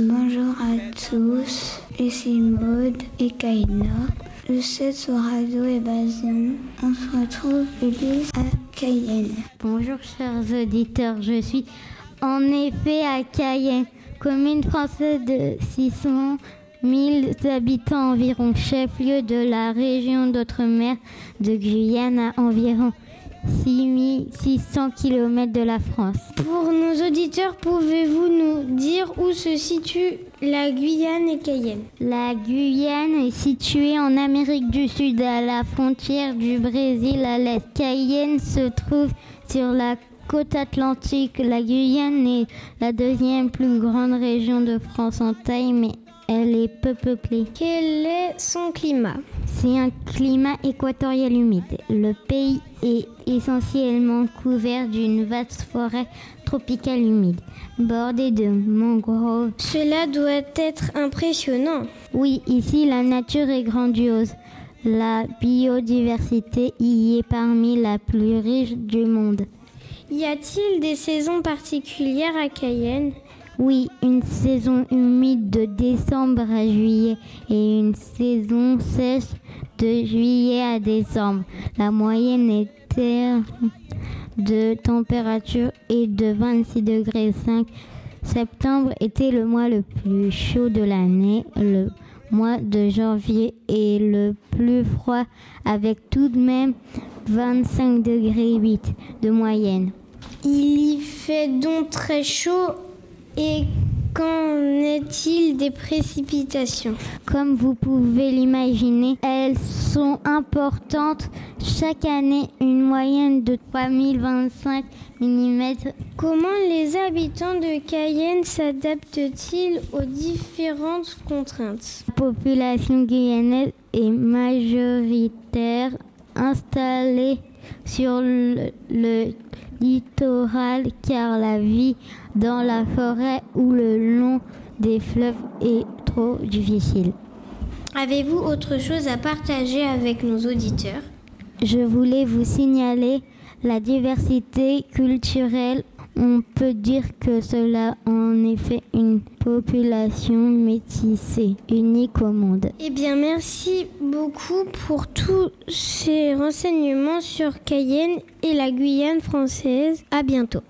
Bonjour à tous, ici Maud et Kaina. Le 7 sur Radio Évasion. On se retrouve Ulysse à Cayenne. Bonjour chers auditeurs, je suis en effet à Cayenne, commune française de 600 000 habitants environ, chef-lieu de la région d'Outre-mer de Guyane à environ 6600 km de la France. Pour nos auditeurs, pouvez-vous nous dire où se situe la Guyane et Cayenne? La Guyane est située en Amérique du Sud, à la frontière du Brésil à l'est. Cayenne se trouve sur la côte atlantique. La Guyane est la deuxième plus grande région de France en taille, mais elle est peu peuplée. Quel est son climat? C'est un climat équatorial humide. Le pays est essentiellement couvert d'une vaste forêt tropicale humide, bordée de mangroves. Cela doit être impressionnant. Oui, ici la nature est grandiose. La biodiversité y est parmi la plus riche du monde. Y a-t-il des saisons particulières à Cayenne? Oui, une saison humide de décembre à juillet et une saison sèche de juillet à décembre. La moyenne était de température est de 26 degrés 5. Septembre était le mois le plus chaud de l'année. Le mois de janvier est le plus froid avec tout de même 25 degrés 8 de moyenne. Il y fait donc très chaud et qu'en est-il des précipitations? Comme vous pouvez l'imaginer, elles sont importantes. Chaque année, une moyenne de 3025 mm. Comment les habitants de Cayenne s'adaptent-ils aux différentes contraintes? La population guyanaise est majoritaire installée sur le, le littoral car la vie dans la forêt ou le long des fleuves est trop difficile. Avez-vous autre chose à partager avec nos auditeurs? Je voulais vous signaler la diversité culturelle. On peut dire que cela en effet une population métissée, unique au monde. Eh bien, merci beaucoup pour tous ces renseignements sur Cayenne et la Guyane française. À bientôt.